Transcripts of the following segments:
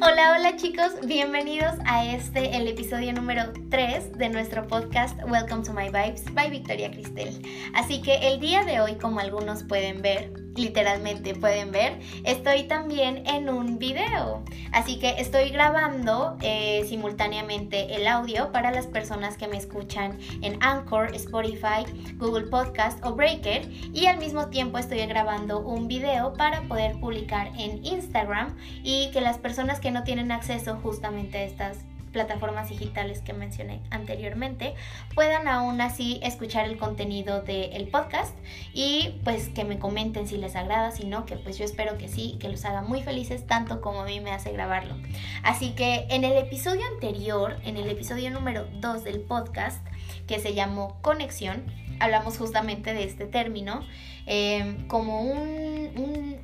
Hola, hola chicos, bienvenidos a este, el episodio número 3 de nuestro podcast Welcome to My Vibes by Victoria Cristel. Así que el día de hoy, como algunos pueden ver, literalmente pueden ver, estoy también en un video. Así que estoy grabando eh, simultáneamente el audio para las personas que me escuchan en Anchor, Spotify, Google Podcast o Breaker y al mismo tiempo estoy grabando un video para poder publicar en Instagram y que las personas que no tienen acceso justamente a estas plataformas digitales que mencioné anteriormente puedan aún así escuchar el contenido del podcast y pues que me comenten si les agrada, si no, que pues yo espero que sí, que los haga muy felices tanto como a mí me hace grabarlo. Así que en el episodio anterior, en el episodio número 2 del podcast, que se llamó Conexión, hablamos justamente de este término eh, como un,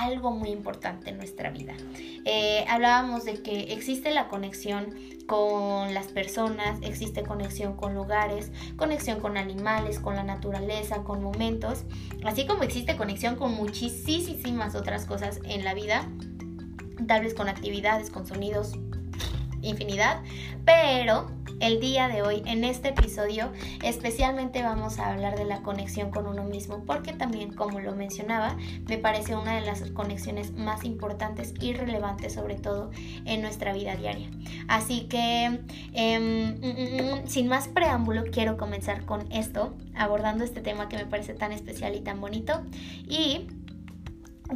algo muy importante en nuestra vida. Eh, hablábamos de que existe la conexión con las personas, existe conexión con lugares, conexión con animales, con la naturaleza, con momentos, así como existe conexión con muchísimas otras cosas en la vida, tal vez con actividades, con sonidos, infinidad, pero el día de hoy, en este episodio, especialmente vamos a hablar de la conexión con uno mismo, porque también, como lo mencionaba, me parece una de las conexiones más importantes y relevantes, sobre todo en nuestra vida diaria. Así que, em, mm, mm, sin más preámbulo, quiero comenzar con esto, abordando este tema que me parece tan especial y tan bonito. Y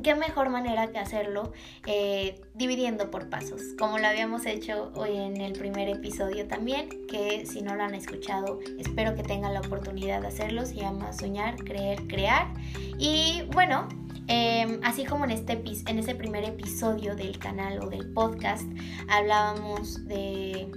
qué mejor manera que hacerlo eh, dividiendo por pasos, como lo habíamos hecho hoy en el primer episodio también, que si no lo han escuchado, espero que tengan la oportunidad de hacerlo, se llama Soñar, Creer, Crear. Y bueno, em, así como en este, en ese primer episodio del canal o del podcast, hablábamos de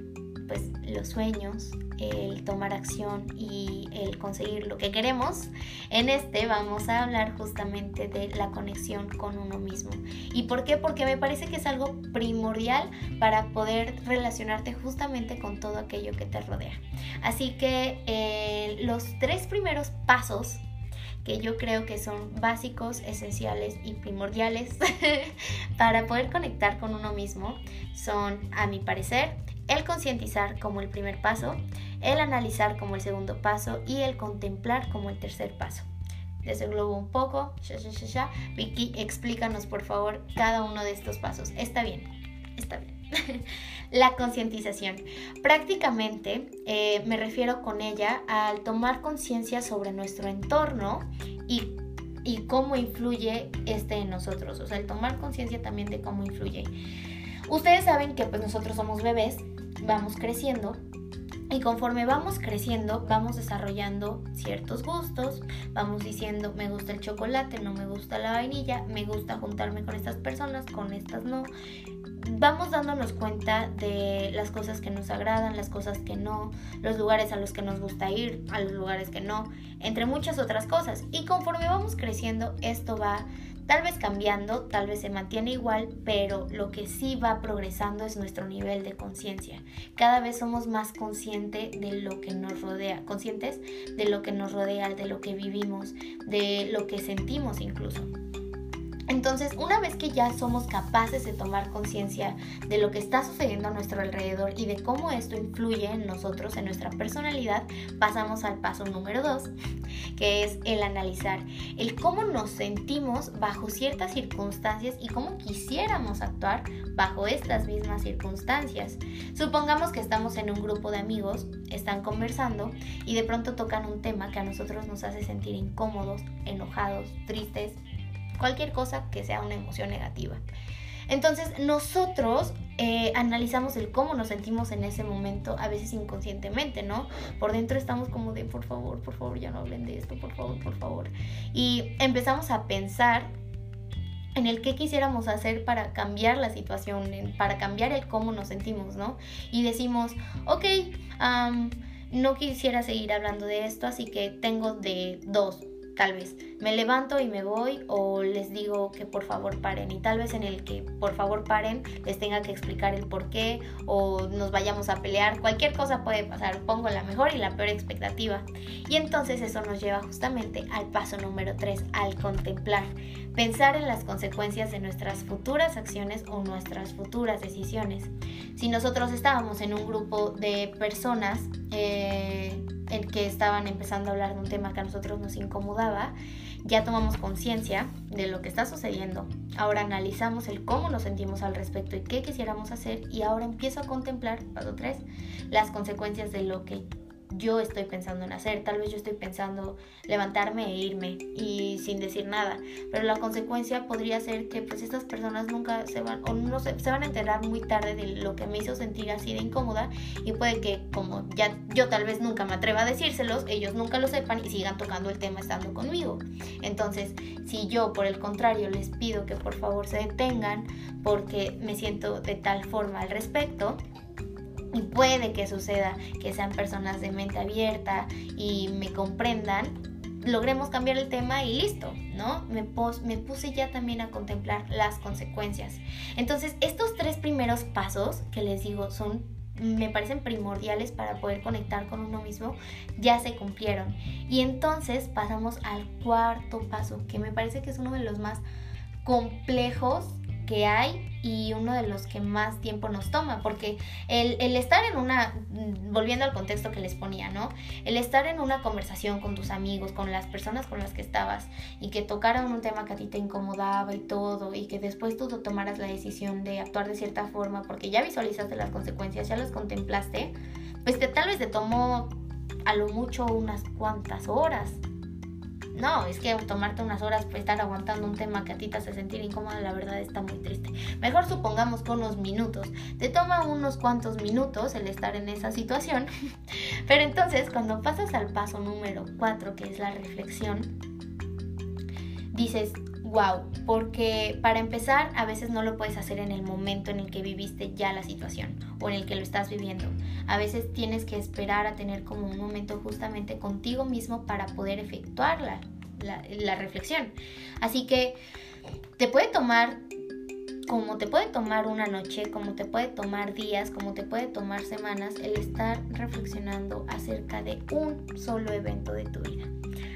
pues, los sueños, el tomar acción y el conseguir lo que queremos, en este vamos a hablar justamente de la conexión con uno mismo. ¿Y por qué? Porque me parece que es algo primordial para poder relacionarte justamente con todo aquello que te rodea. Así que eh, los tres primeros pasos que yo creo que son básicos, esenciales y primordiales para poder conectar con uno mismo son, a mi parecer, el concientizar como el primer paso, el analizar como el segundo paso y el contemplar como el tercer paso. Desglobo un poco. Vicky, explícanos por favor cada uno de estos pasos. Está bien, está bien. la concientización. Prácticamente eh, me refiero con ella al tomar conciencia sobre nuestro entorno y, y, cómo influye este en nosotros. O sea, el tomar conciencia también de cómo influye. Ustedes saben que pues nosotros somos bebés, vamos creciendo y conforme vamos creciendo, vamos desarrollando ciertos gustos, vamos diciendo, me gusta el chocolate, no me gusta la vainilla, me gusta juntarme con estas personas, con estas no. Vamos dándonos cuenta de las cosas que nos agradan, las cosas que no, los lugares a los que nos gusta ir, a los lugares que no, entre muchas otras cosas. Y conforme vamos creciendo, esto va Tal vez cambiando, tal vez se mantiene igual, pero lo que sí va progresando es nuestro nivel de conciencia. Cada vez somos más conscientes de lo que nos rodea, conscientes de lo que nos rodea, de lo que vivimos, de lo que sentimos incluso. Entonces, una vez que ya somos capaces de tomar conciencia de lo que está sucediendo a nuestro alrededor y de cómo esto influye en nosotros, en nuestra personalidad, pasamos al paso número dos, que es el analizar, el cómo nos sentimos bajo ciertas circunstancias y cómo quisiéramos actuar bajo estas mismas circunstancias. Supongamos que estamos en un grupo de amigos, están conversando y de pronto tocan un tema que a nosotros nos hace sentir incómodos, enojados, tristes, cualquier cosa que sea una emoción negativa. Entonces nosotros eh, analizamos el cómo nos sentimos en ese momento, a veces inconscientemente, ¿no? Por dentro estamos como de, por favor, por favor, ya no hablen de esto, por favor, por favor. Y empezamos a pensar en el qué quisiéramos hacer para cambiar la situación, para cambiar el cómo nos sentimos, ¿no? Y decimos, ok, no quisiera seguir hablando de esto, así que tengo de dos tal vez me levanto y me voy o les digo que por favor paren y tal vez en el que por favor paren les tenga que explicar el por qué o nos vayamos a pelear, cualquier cosa puede pasar, pongo la mejor y la peor expectativa. Y entonces eso nos lleva justamente al paso número 3, al contemplar, pensar en las consecuencias de nuestras futuras acciones o nuestras futuras decisiones. Si nosotros estábamos en un grupo de personas, eh, en que estaban empezando a hablar de un tema que a nosotros nos incomodaba, ya tomamos conciencia de lo que está sucediendo. Ahora analizamos el cómo nos sentimos al respecto y qué quisiéramos hacer y ahora empiezo a contemplar, paso 3, las consecuencias de lo que yo estoy pensando en hacer. Tal vez yo estoy pensando levantarme e irme y sin decir nada. Pero la consecuencia podría ser que pues estas personas nunca se van o no se, van a enterar muy tarde de lo que me hizo sentir así de incómoda y puede que como ya yo tal vez nunca me atreva a decírselos, ellos nunca lo sepan y sigan tocando el tema estando conmigo. Entonces, si yo por el contrario les pido que por favor se detengan porque me siento de tal forma al respecto, y puede que suceda que sean personas de mente abierta y me comprendan, logremos cambiar el tema y listo, ¿no? Me, me puse ya también a contemplar las consecuencias. Entonces, estos tres primeros pasos que les digo son me parecen primordiales para poder conectar con uno mismo, ya se cumplieron. Y entonces pasamos al cuarto paso, que me parece que es uno de los más complejos que hay y uno de los que más tiempo nos toma, porque el, estar en una, volviendo al contexto que les ponía, ¿no? El estar en una conversación con tus amigos, con las personas con las que estabas y que tocaran un tema que a ti te incomodaba y todo, y que después tú tomaras la decisión de actuar de cierta forma porque ya visualizaste las consecuencias, ya las contemplaste, pues te, tal vez te tomó a lo mucho unas cuantas horas, no, es que tomarte unas horas para estar aguantando un tema que a ti te hace sentir incómodo, la verdad está muy triste. Mejor supongamos que unos minutos. Te toma unos cuantos minutos el estar en esa situación. Pero entonces, cuando pasas al paso número 4, que es la reflexión, dices, wow, porque para empezar a veces no lo puedes hacer en el momento en el que viviste ya la situación o en el que lo estás viviendo. A veces tienes que esperar a tener como un momento justamente contigo mismo para poder efectuar la, la reflexión. Así que te puede tomar como te puede tomar una noche, como te puede tomar días, como te puede tomar semanas el estar reflexionando acerca de un solo evento de tu vida.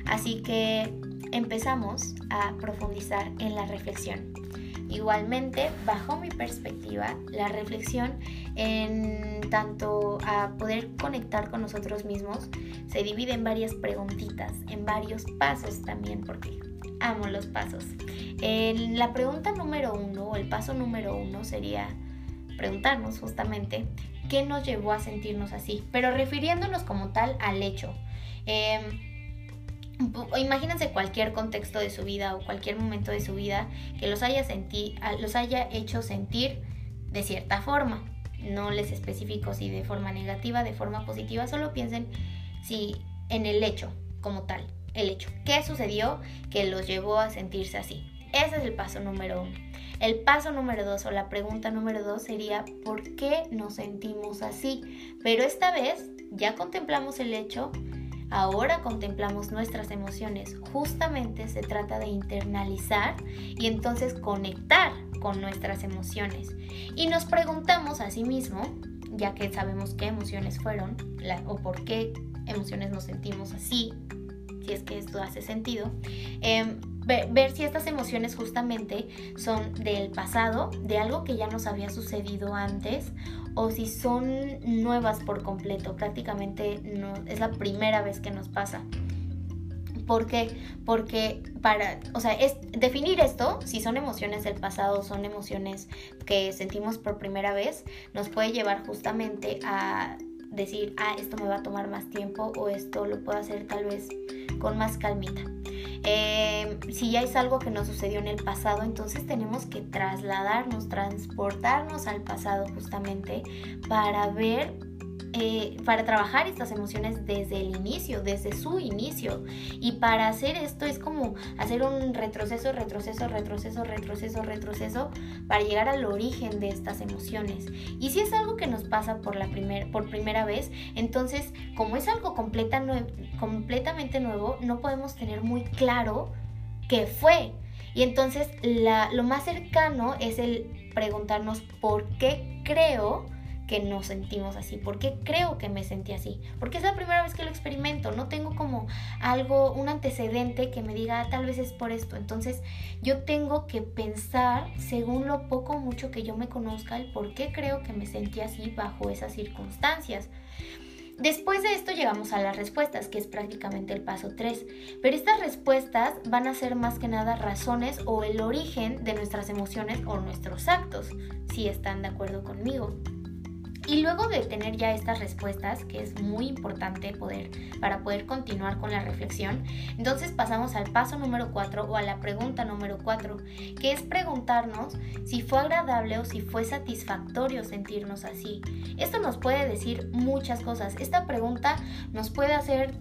Así que empezamos a profundizar en la reflexión. Igualmente, bajo mi perspectiva, la reflexión en tanto a poder conectar con nosotros mismos se divide en varias preguntitas, en varios pasos también, porque amo los pasos. la pregunta número uno, o el paso número uno sería preguntarnos justamente qué nos llevó a sentirnos así, pero refiriéndonos como tal al hecho. Em, imagínense cualquier contexto de su vida o cualquier momento de su vida que los haya, los haya hecho sentir de cierta forma. No les especifico si de forma negativa, de forma positiva, solo piensen si en el hecho como tal, el hecho. ¿Qué sucedió que los llevó a sentirse así? Ese es el paso número uno. El paso número dos o la pregunta número dos sería ¿por qué nos sentimos así? Pero esta vez ya contemplamos el hecho, Ahora contemplamos nuestras emociones. Justamente se trata de internalizar y entonces conectar con nuestras emociones. Y nos preguntamos a sí mismo, ya que sabemos qué emociones fueron o por qué emociones nos sentimos así, si es que esto hace sentido, em, ver, si estas emociones justamente son del pasado, de algo que ya nos había sucedido antes, o si son nuevas por completo, prácticamente no, es la primera vez que nos pasa. ¿Por qué? Porque para, o sea, es definir esto, si son emociones del pasado, son emociones que sentimos por primera vez, nos puede llevar justamente a decir, ah, esto me va a tomar más tiempo o esto lo puedo hacer tal vez con más calmita. Eh, si ya es algo que nos sucedió en el pasado, entonces tenemos que trasladarnos, transportarnos al pasado justamente para ver eh, para trabajar estas emociones desde el inicio, desde su inicio. Y para hacer esto es como hacer un retroceso, retroceso, retroceso, retroceso, retroceso, para llegar al origen de estas emociones. Y si es algo que nos pasa por, la primer, por primera vez, entonces como es algo completa, completamente nuevo, no podemos tener muy claro qué fue. Y entonces lo más cercano es el preguntarnos por qué creo que nos sentimos así? ¿Por qué creo que me sentí así? Porque es la primera vez que lo experimento, no tengo como algo, un antecedente que me diga ah, tal vez es por esto. Entonces yo tengo que pensar, según lo poco o mucho que yo me conozca, el por qué creo que me sentí así bajo esas circunstancias. Después de esto llegamos a las respuestas, que es prácticamente el paso 3. Pero estas respuestas van a ser más que nada razones o el origen de nuestras emociones o nuestros actos, si están de acuerdo conmigo. Y luego de tener ya estas respuestas, que es muy importante poder para poder continuar con la reflexión, entonces pasamos al paso número 4 o a la pregunta número 4, que es preguntarnos si fue agradable o si fue satisfactorio sentirnos así. Esto nos puede decir muchas cosas. Esta pregunta nos puede hacer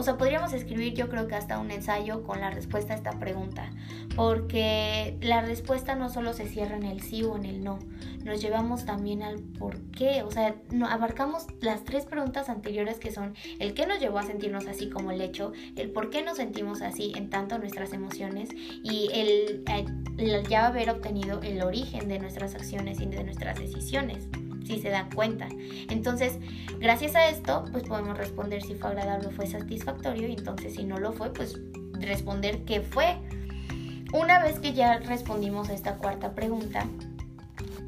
o sea, podríamos escribir yo creo que hasta un ensayo con la respuesta a esta pregunta, porque la respuesta no solo se cierra en el sí o en el no, nos llevamos también al por qué, o sea, abarcamos las tres preguntas anteriores que son el qué nos llevó a sentirnos así como el hecho, el por qué nos sentimos así en tanto nuestras emociones y el, el ya haber obtenido el origen de nuestras acciones y de nuestras decisiones si se dan cuenta. Entonces, gracias a esto, pues podemos responder si fue agradable o fue satisfactorio y entonces si no lo fue, pues responder qué fue. Una vez que ya respondimos a esta cuarta pregunta,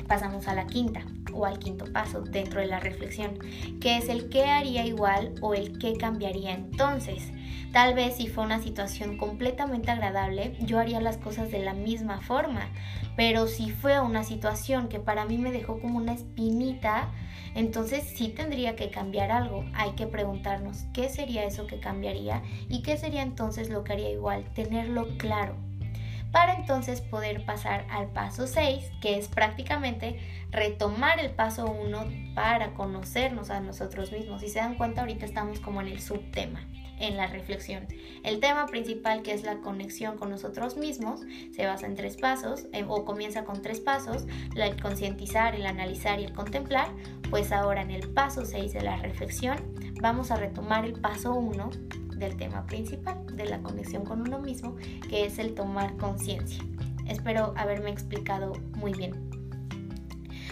pasamos a la quinta o al quinto paso dentro de la reflexión, que es el qué haría igual o el qué cambiaría entonces. Tal vez si fue una situación completamente agradable, yo haría las cosas de la misma forma, pero si fue una situación que para mí me dejó como una espinita, entonces sí tendría que cambiar algo. Hay que preguntarnos qué sería eso que cambiaría y qué sería entonces lo que haría igual, tenerlo claro para entonces poder pasar al paso 6, que es prácticamente retomar el paso 1 para conocernos a nosotros mismos. Si se dan cuenta, ahorita estamos como en el subtema, en la reflexión. El tema principal, que es la conexión con nosotros mismos, se basa en tres pasos, eh, o comienza con tres pasos, el concientizar, el analizar y el contemplar. Pues ahora en el paso 6 de la reflexión, vamos a retomar el paso 1 del tema principal, de la conexión con uno mismo, que es el tomar conciencia. Espero haberme explicado muy bien.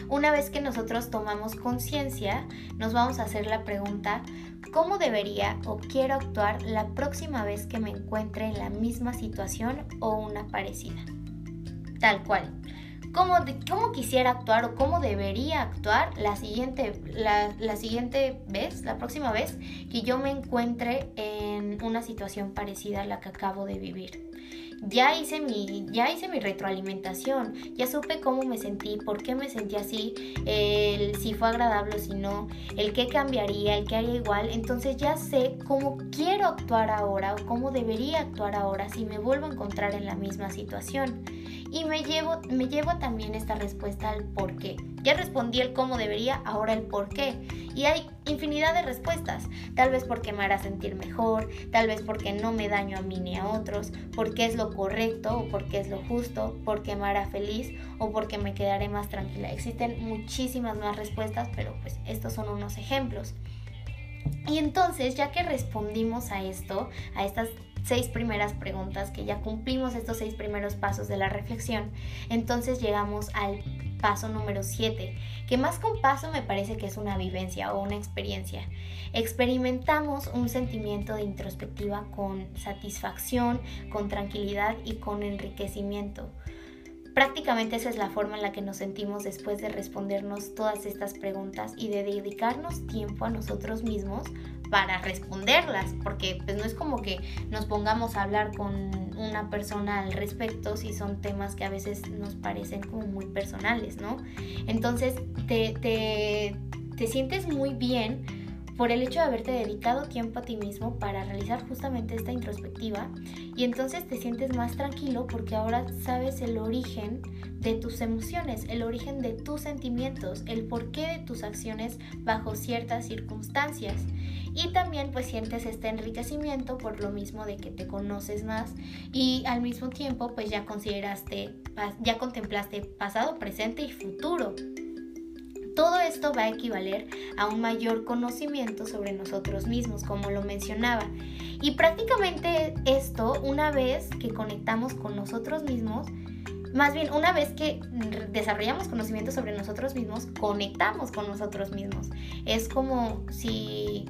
Una vez que nosotros tomamos conciencia, nos vamos a hacer la pregunta, ¿cómo debería o quiero actuar la próxima vez que me encuentre en la misma situación o una parecida? Tal cual cómo, quisiera actuar o cómo debería actuar la siguiente, la siguiente vez, la próxima vez que yo me encuentre en una situación parecida a la que acabo de vivir. Ya hice mi, ya hice mi retroalimentación, ya supe cómo me sentí, por qué me sentí así, el si fue agradable o si no, el qué cambiaría, el qué haría igual, entonces ya sé cómo quiero actuar ahora o cómo debería actuar ahora si me vuelvo a encontrar en la misma situación y me llevo, me llevo también esta respuesta al por qué. Ya respondí el cómo debería, ahora el por qué. Y hay infinidad de respuestas. Tal vez porque me hará sentir mejor, tal vez porque no me daño a mí ni a otros, porque es lo correcto o porque es lo justo, porque me hará feliz o porque me quedaré más tranquila. Existen muchísimas más respuestas, pero pues estos son unos ejemplos. Y entonces, ya que respondimos a esto, a estas seis primeras preguntas, que ya cumplimos estos seis primeros pasos de la reflexión, entonces llegamos al paso número 7, que más que un paso me parece que es una vivencia o una experiencia. Experimentamos un sentimiento de introspectiva con satisfacción, con tranquilidad y con enriquecimiento. Prácticamente esa es la forma en la que nos sentimos después de respondernos todas estas preguntas y de dedicarnos tiempo a nosotros mismos para responderlas, porque pues no es como que nos pongamos a hablar con una persona al respecto si son temas que a veces nos parecen como muy personales, ¿no? Entonces te, te, te sientes muy bien por el hecho de haberte dedicado tiempo a ti mismo para realizar justamente esta introspectiva y entonces te sientes más tranquilo porque ahora sabes el origen de tus emociones, el origen de tus sentimientos, el porqué de tus acciones bajo ciertas circunstancias. Y también pues sientes este enriquecimiento por lo mismo de que te conoces más y al mismo tiempo pues ya consideraste, ya contemplaste pasado, presente y futuro. Todo esto va a equivaler a un mayor conocimiento sobre nosotros mismos, como lo mencionaba. Y prácticamente esto, una vez que conectamos con nosotros mismos, más bien, una vez que desarrollamos conocimiento sobre nosotros mismos, conectamos con nosotros mismos. Es como si,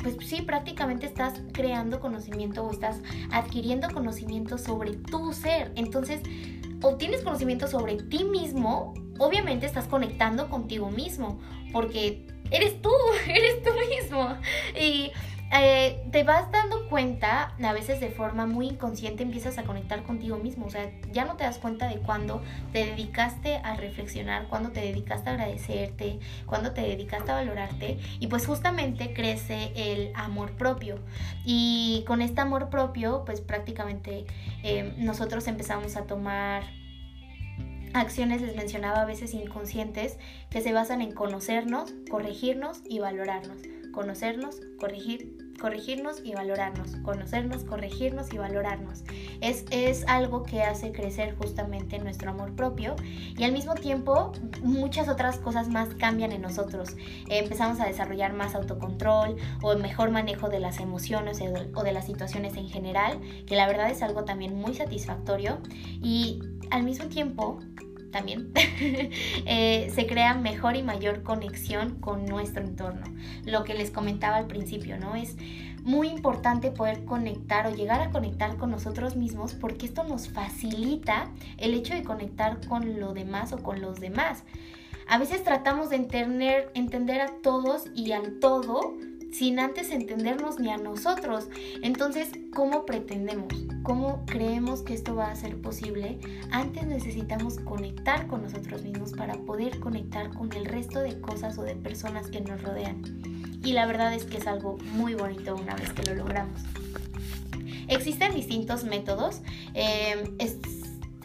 pues sí, prácticamente estás creando conocimiento o estás adquiriendo conocimiento sobre tu ser. Entonces, obtienes conocimiento sobre ti mismo, obviamente estás conectando contigo mismo, porque eres tú, eres tú mismo. Y eh, te vas dando cuenta, a veces de forma muy inconsciente empiezas a conectar contigo mismo, o sea, ya no te das cuenta de cuándo te dedicaste a reflexionar, cuándo te dedicaste a agradecerte, cuándo te dedicaste a valorarte. Y pues justamente crece el amor propio. Y con este amor propio pues prácticamente eh, nosotros empezamos a tomar acciones, les mencionaba a veces inconscientes, que se basan en conocernos, corregirnos y valorarnos conocernos, corregir, corregirnos y valorarnos, conocernos, corregirnos y valorarnos. Es, es algo que hace crecer justamente nuestro amor propio y al mismo tiempo muchas otras cosas más cambian en nosotros. empezamos a desarrollar más autocontrol o mejor manejo de las emociones o de las situaciones en general, que la verdad es algo también muy satisfactorio y al mismo tiempo también, eh, se crea mejor y mayor conexión con nuestro entorno. Lo que les comentaba al principio, ¿no? Es muy importante poder conectar o llegar a conectar con nosotros mismos porque esto nos facilita el hecho de conectar con lo demás o con los demás. A veces tratamos de entender, entender a todos y al todo sin antes entendernos ni a nosotros. Entonces, ¿cómo pretendemos? ¿Cómo creemos que esto va a ser posible? Antes necesitamos conectar con nosotros mismos para poder conectar con el resto de cosas o de personas que nos rodean. Y la verdad es que es algo muy bonito una vez que lo logramos. Existen distintos métodos. Eh,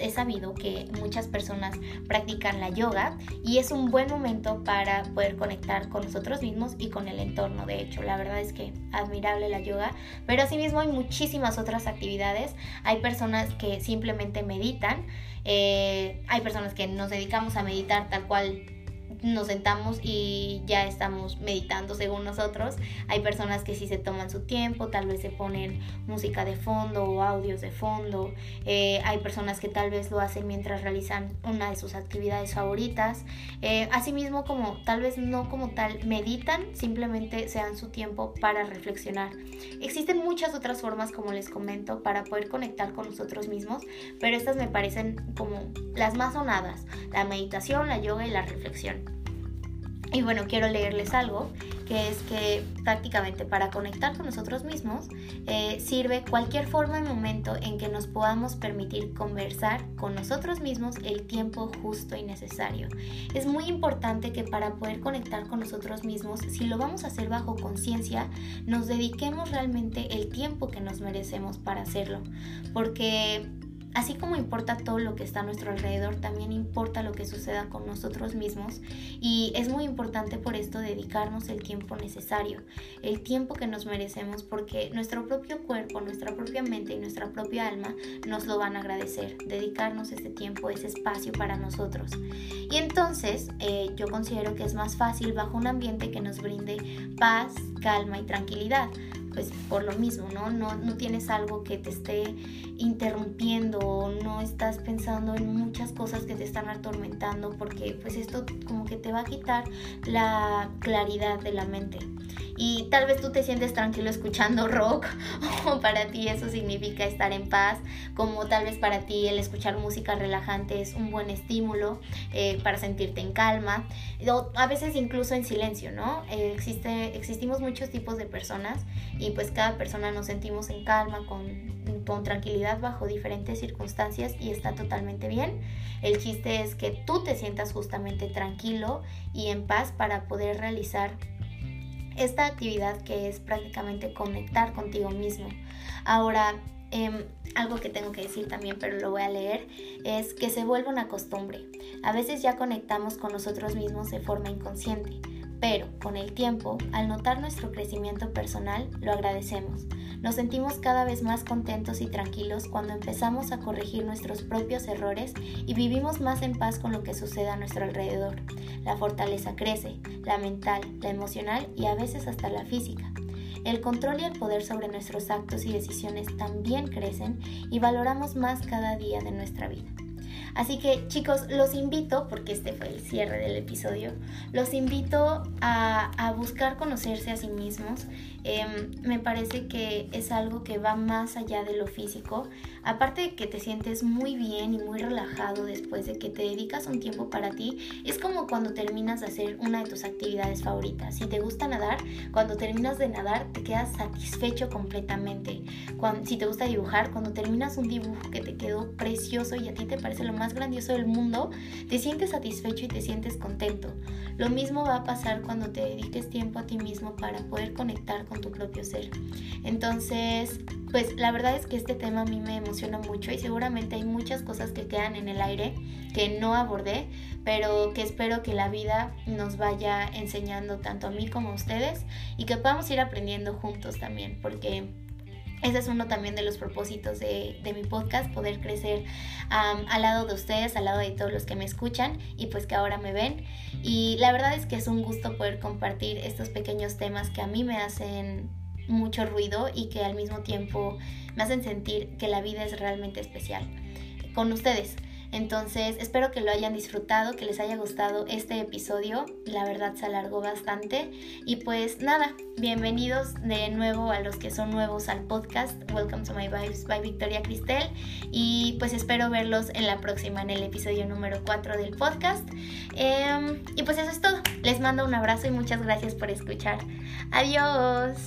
he sabido que muchas personas practican la yoga y es un buen momento para poder conectar con nosotros mismos y con el entorno. De hecho, la verdad es que admirable la yoga, pero asimismo hay muchísimas otras actividades. Hay personas que simplemente meditan, eh, hay personas que nos dedicamos a meditar tal cual nos sentamos y ya estamos meditando según nosotros. Hay personas que sí se toman su tiempo, tal vez se ponen música de fondo o audios de fondo. Eh, hay personas que tal vez lo hacen mientras realizan una de sus actividades favoritas. Eh, asimismo, como tal vez no como tal meditan, simplemente se dan su tiempo para reflexionar. Existen muchas otras formas, como les comento, para poder conectar con nosotros mismos, pero estas me parecen como las más sonadas, la meditación, la yoga y la reflexión. Y bueno, quiero leerles algo, que es que prácticamente para conectar con nosotros mismos eh, sirve cualquier forma y momento en que nos podamos permitir conversar con nosotros mismos el tiempo justo y necesario. Es muy importante que para poder conectar con nosotros mismos, si lo vamos a hacer bajo conciencia, nos dediquemos realmente el tiempo que nos merecemos para hacerlo. Porque Así como importa todo lo que está a nuestro alrededor, también importa lo que suceda con nosotros mismos. Y es muy importante por esto dedicarnos el tiempo necesario, el tiempo que nos merecemos porque nuestro propio cuerpo, nuestra propia mente y nuestra propia alma nos lo van a agradecer, dedicarnos este tiempo, ese espacio para nosotros. Y entonces eh, yo considero que es más fácil bajo un ambiente que nos brinde paz, calma y tranquilidad pues por lo mismo, ¿no? ¿no? No tienes algo que te esté interrumpiendo, no estás pensando en muchas cosas que te están atormentando, porque pues esto como que te va a quitar la claridad de la mente y tal vez tú te sientes tranquilo escuchando rock o para ti eso significa estar en paz, como tal vez para ti el escuchar música relajante es un buen estímulo eh, para sentirte en calma, a veces incluso en silencio, ¿no? Eh, existe, existimos muchos tipos de personas y pues cada persona nos sentimos en calma, con, tranquilidad bajo diferentes circunstancias y está totalmente bien. El chiste es que tú te sientas justamente tranquilo y en paz para poder realizar esta actividad que es prácticamente conectar contigo mismo. Ahora, em, algo que tengo que decir también, pero lo voy a leer, es que se vuelve una costumbre. A veces ya conectamos con nosotros mismos de forma inconsciente, pero con el tiempo, al notar nuestro crecimiento personal, lo agradecemos. Nos sentimos cada vez más contentos y tranquilos cuando empezamos a corregir nuestros propios errores y vivimos más en paz con lo que sucede a nuestro alrededor. La fortaleza crece, la mental, la emocional y a veces hasta la física. El control y el poder sobre nuestros actos y decisiones también crecen y valoramos más cada día de nuestra vida. Así que chicos, los invito, porque este fue el cierre del episodio, los invito a, buscar conocerse a sí mismos. Em, me parece que es algo que va más allá de lo físico. Aparte de que te sientes muy bien y muy relajado después de que te dedicas un tiempo para ti, es como cuando terminas de hacer una de tus actividades favoritas. Si te gusta nadar, cuando terminas de nadar te quedas satisfecho completamente. Cuando, si te gusta dibujar, cuando terminas un dibujo que te quedó precioso y a ti te parece lo más grandioso del mundo, te sientes satisfecho y te sientes contento. Lo mismo va a pasar cuando te dediques tiempo a ti mismo para poder conectar con tu propio ser. Entonces, pues la verdad es que este tema a mí me emociona mucho y seguramente hay muchas cosas que quedan en el aire que no abordé, pero que espero que la vida nos vaya enseñando tanto a mí como a ustedes y que podamos ir aprendiendo juntos también, porque ese es uno también de los propósitos de, mi podcast, poder crecer al lado de ustedes, al lado de todos los que me escuchan y pues que ahora me ven. Y la verdad es que es un gusto poder compartir estos pequeños temas que a mí me hacen mucho ruido y que al mismo tiempo me hacen sentir que la vida es realmente especial con ustedes. Entonces espero que lo hayan disfrutado, que les haya gustado este episodio. La verdad se alargó bastante. Y pues nada, bienvenidos de nuevo a los que son nuevos al podcast. Welcome to my vibes by Victoria Cristel. Y pues espero verlos en la próxima, en el episodio número 4 del podcast. Em, y pues eso es todo. Les mando un abrazo y muchas gracias por escuchar. Adiós.